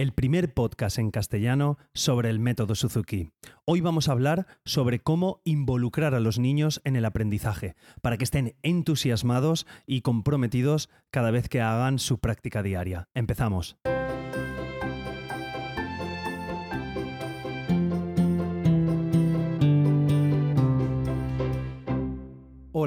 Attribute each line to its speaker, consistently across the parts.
Speaker 1: el primer podcast en castellano sobre el método Suzuki. Hoy vamos a hablar sobre cómo involucrar a los niños en el aprendizaje, para que estén entusiasmados y comprometidos cada vez que hagan su práctica diaria. Empezamos.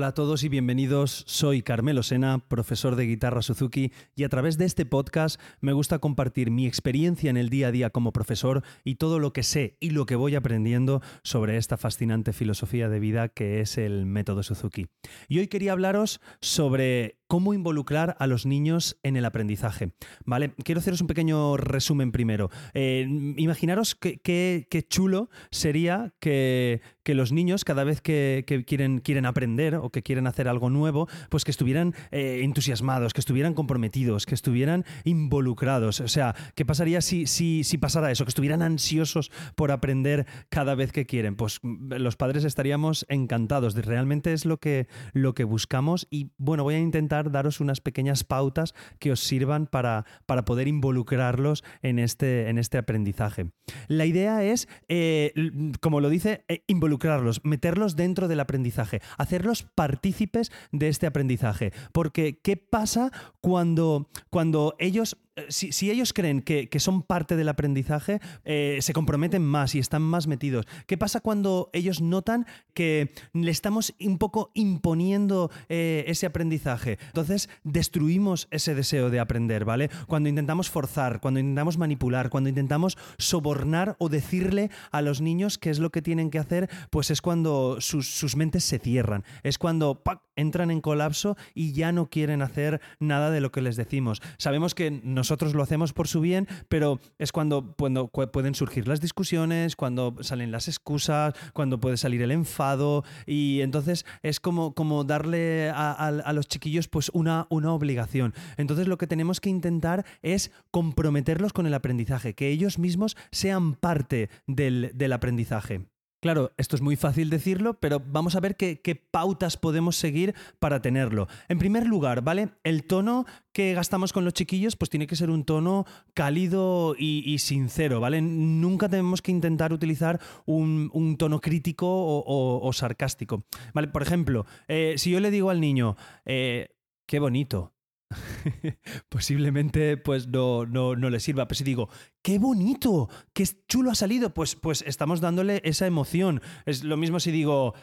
Speaker 1: Hola a todos y bienvenidos. Soy Carmelo Sena, profesor de guitarra Suzuki, y a través de este podcast me gusta compartir mi experiencia en el día a día como profesor y todo lo que sé y lo que voy aprendiendo sobre esta fascinante filosofía de vida que es el método Suzuki. Y hoy quería hablaros sobre cómo involucrar a los niños en el aprendizaje. ¿Vale? Quiero haceros un pequeño resumen primero. Eh, imaginaros qué chulo sería que, los niños, cada vez que, quieren, quieren, aprender o que quieren hacer algo nuevo, pues que estuvieran eh, entusiasmados, que estuvieran comprometidos, que estuvieran involucrados. O sea, ¿qué pasaría si, si, si pasara eso? Que estuvieran ansiosos por aprender cada vez que quieren. Pues mm, los padres estaríamos encantados. Realmente es lo que, lo que buscamos y bueno, voy a intentar daros unas pequeñas pautas que os sirvan para, para poder involucrarlos en este, en este aprendizaje. La idea es, eh, como lo dice, eh, involucrarlos, meterlos dentro del aprendizaje, hacerlos partícipes de este aprendizaje. Porque, ¿qué pasa cuando, cuando ellos eh, si, ellos creen que, son parte del aprendizaje, eh, se comprometen más y están más metidos. ¿Qué pasa cuando ellos notan que le estamos un poco imponiendo eh, ese aprendizaje? Entonces destruimos ese deseo de aprender, ¿vale? Cuando intentamos forzar, cuando intentamos manipular, cuando intentamos sobornar o decirle a los niños qué es lo que tienen que hacer, pues es cuando sus, mentes se cierran, es cuando entran en colapso y ya no quieren hacer nada de lo que les decimos. Sabemos que no nosotros lo hacemos por su bien, pero es cuando, pueden surgir las discusiones, cuando salen las excusas, cuando puede salir el enfado y entonces es como, darle a, los chiquillos pues una, obligación. Entonces lo que tenemos que intentar es comprometerlos con el aprendizaje, que ellos mismos sean parte del aprendizaje. Claro, esto es muy fácil decirlo, pero vamos a ver qué, pautas podemos seguir para tenerlo. En primer lugar, ¿vale? El tono que gastamos con los chiquillos, pues tiene que ser un tono cálido y, sincero, ¿vale? Nunca tenemos que intentar utilizar un, tono crítico o, sarcástico. ¿Vale? Por ejemplo, eh, si yo le digo al niño, eh, qué bonito, posiblemente pues no, no, no, le sirva. Pero si digo, qué bonito, qué chulo ha salido, pues, pues estamos dándole esa emoción. Es lo mismo si digo,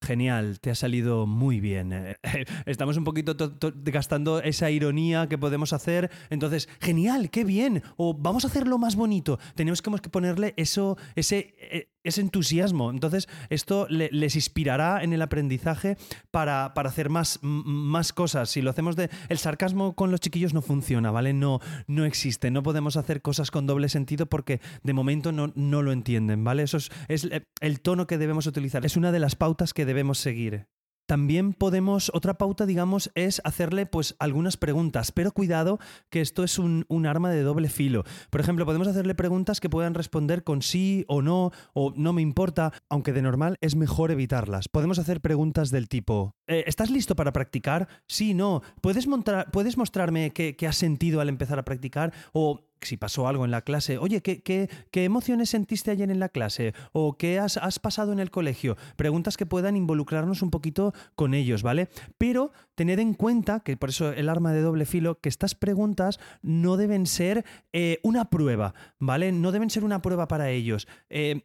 Speaker 1: Genial, te ha salido muy bien. Estamos un poquito gastando esa ironía que podemos hacer. Entonces, genial, qué bien. O vamos a hacerlo más bonito. Tenemos que ponerle eso, ese, e, ese entusiasmo. Entonces, esto les inspirará en el aprendizaje para, hacer más, más, cosas. Si lo hacemos de. El sarcasmo con los chiquillos no funciona, ¿vale? No, no existe. No podemos hacer cosas con doble sentido porque de momento no, no lo entienden, ¿vale? Eso es, es el tono que debemos utilizar. Es una de las pautas que debemos seguir. También podemos, otra pauta, digamos, es hacerle pues algunas preguntas, pero cuidado que esto es un, arma de doble filo. Por ejemplo, podemos hacerle preguntas que puedan responder con sí o no, o no me importa, aunque de normal es mejor evitarlas. Podemos hacer preguntas del tipo, eh, ¿estás listo para practicar? Sí, no. ¿Puedes, ¿puedes mostrarme qué, qué has sentido al empezar a practicar? O si pasó algo en la clase, oye, ¿qué, qué, qué emociones sentiste ayer en la clase? ¿O qué has, has, pasado en el colegio? Preguntas que puedan involucrarnos un poquito con ellos, ¿vale? Pero tened en cuenta, que por eso el arma de doble filo, que estas preguntas no deben ser eh, una prueba, ¿vale? No deben ser una prueba para ellos. Eh,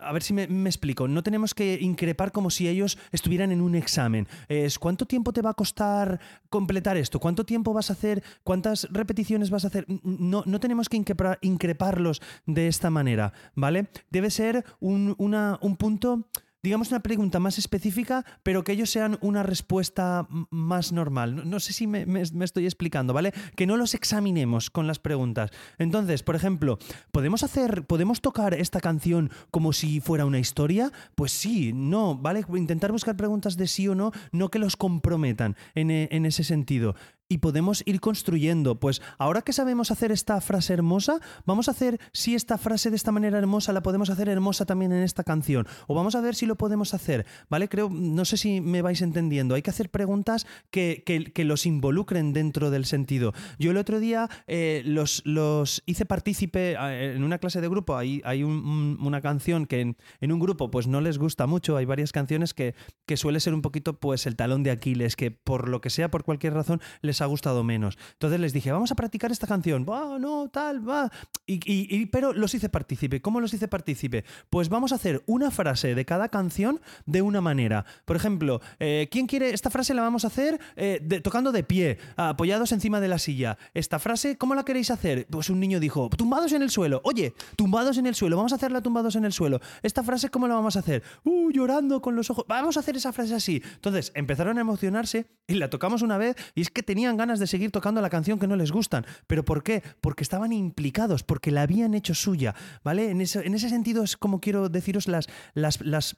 Speaker 1: a ver si me, explico. No tenemos que increpar como si ellos estuvieran en un examen. Es ¿cuánto tiempo te va a costar completar esto? ¿Cuánto tiempo vas a hacer? ¿Cuántas repeticiones vas a hacer? No, no tenemos que increparlos de esta manera, ¿vale? Debe ser un, un punto digamos, una pregunta más específica, pero que ellos sean una respuesta más normal. No, sé si me, estoy explicando, ¿vale? Que no los examinemos con las preguntas. Entonces, por ejemplo, ¿podemos hacer, podemos tocar esta canción como si fuera una historia? Pues sí, no, ¿vale? Intentar buscar preguntas de sí o no, no que los comprometan en, en ese sentido. Y podemos ir construyendo. Pues ahora que sabemos hacer esta frase hermosa, vamos a hacer si esta frase de esta manera hermosa la podemos hacer hermosa también en esta canción. O vamos a ver si lo podemos hacer, ¿vale? Creo, no sé si me vais entendiendo. Hay que hacer preguntas que, que, los involucren dentro del sentido. Yo el otro día eh, los, los, hice partícipe eh, en una clase de grupo. Hay, hay una canción que en, en, un grupo pues no les gusta mucho. Hay varias canciones que, que suele ser un poquito pues el talón de Aquiles, que por lo que sea, por cualquier razón, les ha gustado menos. Entonces les dije, vamos a practicar esta canción. Va, no, tal, va. Y, pero los hice partícipe. ¿Cómo los hice partícipe? Pues vamos a hacer una frase de cada canción de una manera. Por ejemplo, eh, ¿quién quiere? Esta frase la vamos a hacer eh, tocando de pie, apoyados encima de la silla. Esta frase, ¿cómo la queréis hacer? Pues un niño dijo, tumbados en el suelo. Oye, tumbados en el suelo. Vamos a hacerla tumbados en el suelo. Esta frase, ¿cómo la vamos a hacer? Uh, llorando con los ojos. Vamos a hacer esa frase así. Entonces empezaron a emocionarse y la tocamos una vez y es que tenían ganas de seguir tocando la canción que no les gustan. ¿Pero por qué? Porque estaban implicados, porque la habían hecho suya, ¿vale? En ese, en ese sentido es como quiero deciros las, las, las,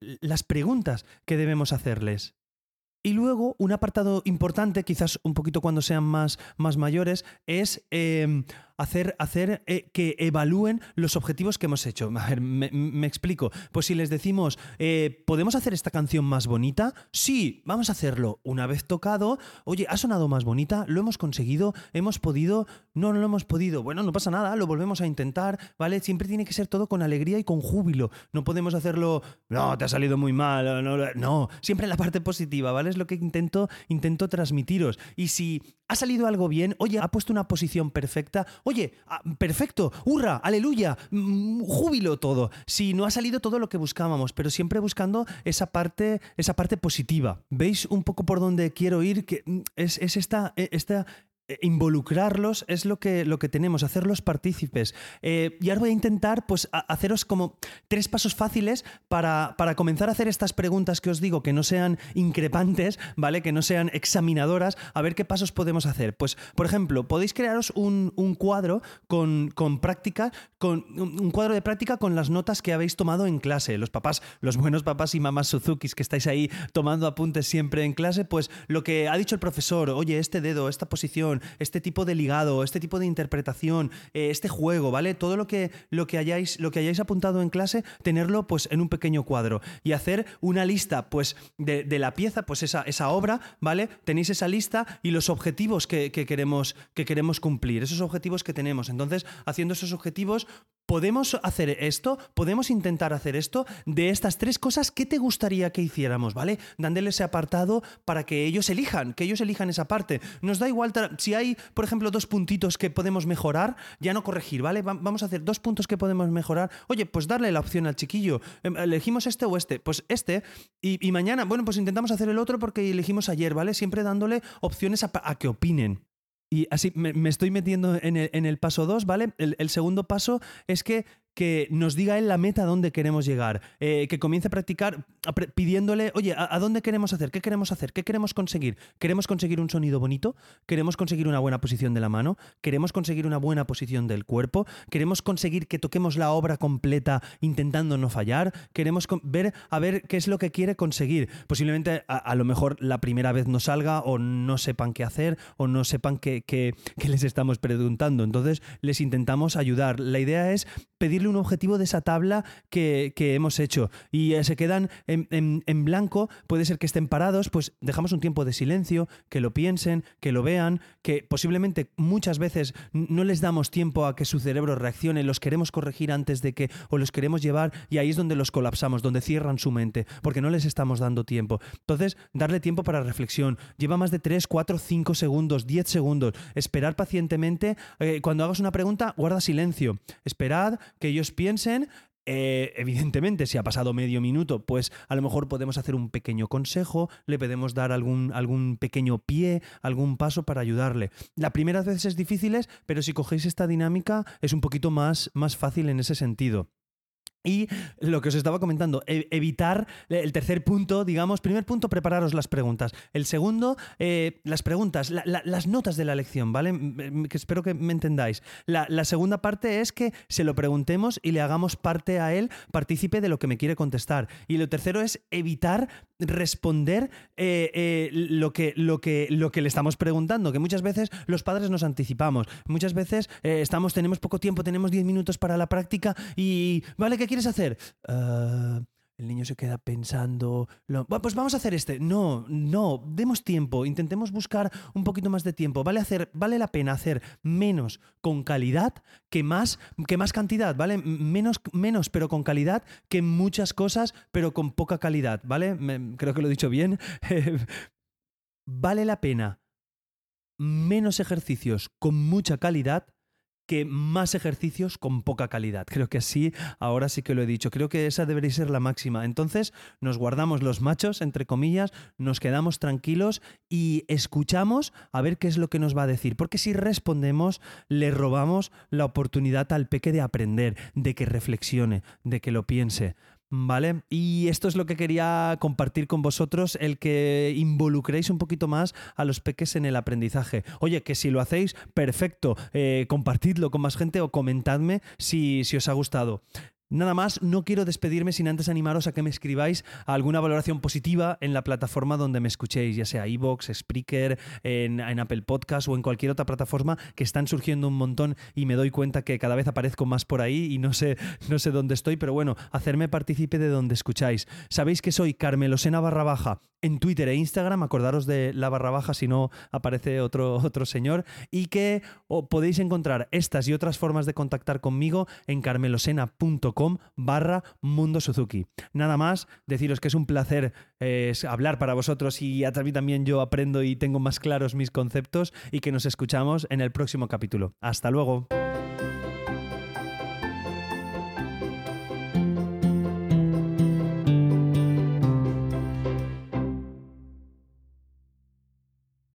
Speaker 1: las preguntas que debemos hacerles. Y luego, un apartado importante, quizás un poquito cuando sean más, más mayores, es em, hacer, hacer eh, que evalúen los objetivos que hemos hecho. A ver, me, explico. Pues si les decimos, eh, ¿podemos hacer esta canción más bonita? Sí, vamos a hacerlo. Una vez tocado, oye, ha sonado más bonita, lo hemos conseguido, hemos podido, no, no lo hemos podido. Bueno, no pasa nada, lo volvemos a intentar, ¿vale? Siempre tiene que ser todo con alegría y con júbilo. No podemos hacerlo, no, te ha salido muy mal, no, no, siempre la parte positiva, ¿vale? Es lo que intento, intento transmitiros. Y si ha salido algo bien, oye, ha puesto una posición perfecta, oye, ah, perfecto, hurra, aleluya, mm, júbilo todo. Si no ha salido todo lo que buscábamos, pero siempre buscando esa parte, esa parte positiva. ¿Veis un poco por dónde quiero ir? Que mm, es, es esta, e, esta involucrarlos es lo que, lo que tenemos, hacerlos partícipes. Eh, y ahora voy a intentar pues, haceros como tres pasos fáciles para, para, comenzar a hacer estas preguntas que os digo, que no sean increpantes, ¿vale? Que no sean examinadoras, a ver qué pasos podemos hacer. Pues, por ejemplo, podéis crearos un, cuadro con, con práctica, con un cuadro de práctica con las notas que habéis tomado en clase. Los papás, los buenos papás y mamás Suzukis que estáis ahí tomando apuntes siempre en clase, pues lo que ha dicho el profesor, oye, este dedo, esta posición, este tipo de ligado, este tipo de interpretación, eh, este juego, ¿vale? Todo lo que, lo, que hayáis, lo que hayáis apuntado en clase, tenerlo pues en un pequeño cuadro y hacer una lista pues de, la pieza, pues esa, esa, obra, ¿vale? Tenéis esa lista y los objetivos que, queremos, que queremos cumplir, esos objetivos que tenemos. Entonces, haciendo esos objetivos, podemos hacer esto, podemos intentar hacer esto de estas tres cosas que te gustaría que hiciéramos, ¿vale? Dándole ese apartado para que ellos elijan, que ellos elijan esa parte. Nos da igual si hay, por ejemplo, dos puntitos que podemos mejorar, ya no corregir, ¿vale? vamos a hacer dos puntos que podemos mejorar. Oye, pues darle la opción al chiquillo. Em, elegimos este o este. Pues este. Y, mañana, bueno, pues intentamos hacer el otro porque elegimos ayer, ¿vale? Siempre dándole opciones a, que opinen. Y así me, estoy metiendo en el, paso 2, ¿vale? el, segundo paso es que que nos diga él la meta a dónde queremos llegar, eh, que comience a practicar pidiéndole, oye, ¿a, dónde queremos hacer? ¿Qué queremos hacer? ¿Qué queremos conseguir? ¿Queremos conseguir un sonido bonito? ¿Queremos conseguir una buena posición de la mano? ¿Queremos conseguir una buena posición del cuerpo? ¿Queremos conseguir que toquemos la obra completa intentando no fallar? ¿Queremos ver a ver qué es lo que quiere conseguir? Posiblemente a, lo mejor la primera vez no salga o no sepan qué hacer o no sepan qué, qué les estamos preguntando. Entonces les intentamos ayudar. La idea es pedir un objetivo de esa tabla que, hemos hecho y eh, se quedan en, blanco, puede ser que estén parados, pues dejamos un tiempo de silencio, que lo piensen, que lo vean, que posiblemente muchas veces no les damos tiempo a que su cerebro reaccione, los queremos corregir antes de que, o los queremos llevar y ahí es donde los colapsamos, donde cierran su mente, porque no les estamos dando tiempo. Entonces, darle tiempo para reflexión. Lleva más de 3, 4, 5 segundos, 10 segundos. Esperar pacientemente. Eh, cuando hagas una pregunta, guarda silencio. Esperad que ellos piensen, eh, evidentemente, si ha pasado medio minuto, pues a lo mejor podemos hacer un pequeño consejo, le podemos dar algún, algún pequeño pie, algún paso para ayudarle. La primera vez es difícil, pero si cogéis esta dinámica es un poquito más, más fácil en ese sentido. Y lo que os estaba comentando, e- evitar el tercer punto, digamos, primer punto, prepararos las preguntas. El segundo, eh, las preguntas, la- la- las notas de la lección, ¿vale? Que espero que me entendáis. La, la segunda parte es que se lo preguntemos y le hagamos parte a él, partícipe de lo que me quiere contestar. Y lo tercero es evitar responder eh, eh, lo, que, lo, que, lo que le estamos preguntando, que muchas veces los padres nos anticipamos, muchas veces eh, estamos, tenemos poco tiempo, tenemos 10 minutos para la práctica y, ¿vale? ¿Qué quieres hacer? "Ah, el niño se queda pensando, "Bueno, pues vamos a hacer este. No, no, demos tiempo, intentemos buscar un poquito más de tiempo. Vale, hacer, vale la pena hacer menos con calidad que más, que más cantidad, ¿vale? Menos, menos, pero con calidad que muchas cosas, pero con poca calidad, ¿vale? Creo que lo he dicho bien. vale la pena menos ejercicios con mucha calidad que más ejercicios con poca calidad. Creo que así, ahora sí que lo he dicho. Creo que esa debería ser la máxima. Entonces, nos guardamos los machos, entre comillas, nos quedamos tranquilos y escuchamos a ver qué es lo que nos va a decir. Porque si respondemos, le robamos la oportunidad al peque de aprender, de que reflexione, de que lo piense. ¿Vale? Y esto es lo que quería compartir con vosotros, el que involucréis un poquito más a los peques en el aprendizaje. Oye, que si lo hacéis, perfecto, eh, compartidlo con más gente o comentadme si, si os ha gustado. Nada más, no quiero despedirme sin antes animaros a que me escribáis alguna valoración positiva en la plataforma donde me escuchéis, ya sea iVoox, Spreaker, en, Apple Podcast o en cualquier otra plataforma que están surgiendo un montón y me doy cuenta que cada vez aparezco más por ahí y no sé, no sé dónde estoy, pero bueno, hacerme partícipe de donde escucháis. Sabéis que soy Carmelosena barra baja en Twitter e Instagram, acordaros de la barra baja si no aparece otro, otro señor, y que podéis encontrar estas y otras formas de contactar conmigo en carmelosena.com barra Mundo Suzuki. Nada más, deciros que es un placer eh, hablar para vosotros y a mí también yo aprendo y tengo más claros mis conceptos y que nos escuchamos en el próximo capítulo. Hasta luego.